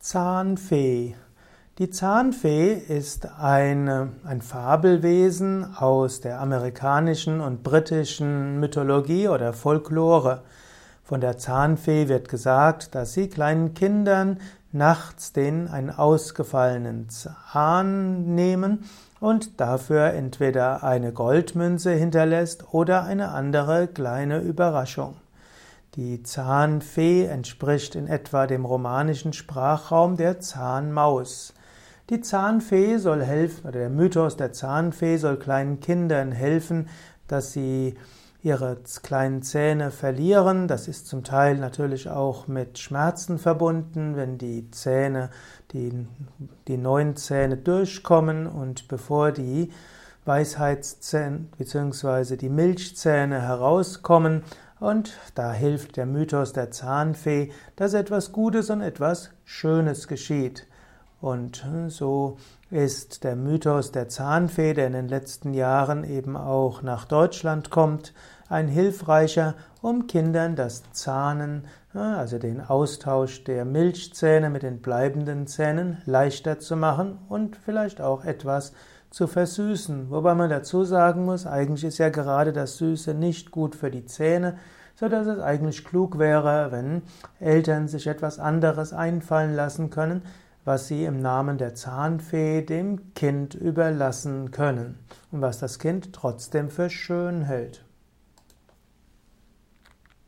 Zahnfee. Die Zahnfee ist eine, ein Fabelwesen aus der amerikanischen und britischen Mythologie oder Folklore. Von der Zahnfee wird gesagt, dass sie kleinen Kindern nachts den einen ausgefallenen Zahn nehmen und dafür entweder eine Goldmünze hinterlässt oder eine andere kleine Überraschung. Die Zahnfee entspricht in etwa dem romanischen Sprachraum der Zahnmaus. Die Zahnfee soll helfen, oder der Mythos der Zahnfee soll kleinen Kindern helfen, dass sie ihre kleinen Zähne verlieren. Das ist zum Teil natürlich auch mit Schmerzen verbunden, wenn die Zähne, die, die neuen Zähne durchkommen und bevor die Weisheitszähne bzw. die Milchzähne herauskommen, und da hilft der Mythos der Zahnfee, dass etwas Gutes und etwas Schönes geschieht. Und so ist der Mythos der Zahnfee, der in den letzten Jahren eben auch nach Deutschland kommt, ein hilfreicher, um Kindern das Zahnen, also den Austausch der Milchzähne mit den bleibenden Zähnen leichter zu machen und vielleicht auch etwas zu versüßen. Wobei man dazu sagen muss, eigentlich ist ja gerade das Süße nicht gut für die Zähne, so dass es eigentlich klug wäre, wenn Eltern sich etwas anderes einfallen lassen können, was sie im Namen der Zahnfee dem Kind überlassen können und was das Kind trotzdem für schön hält.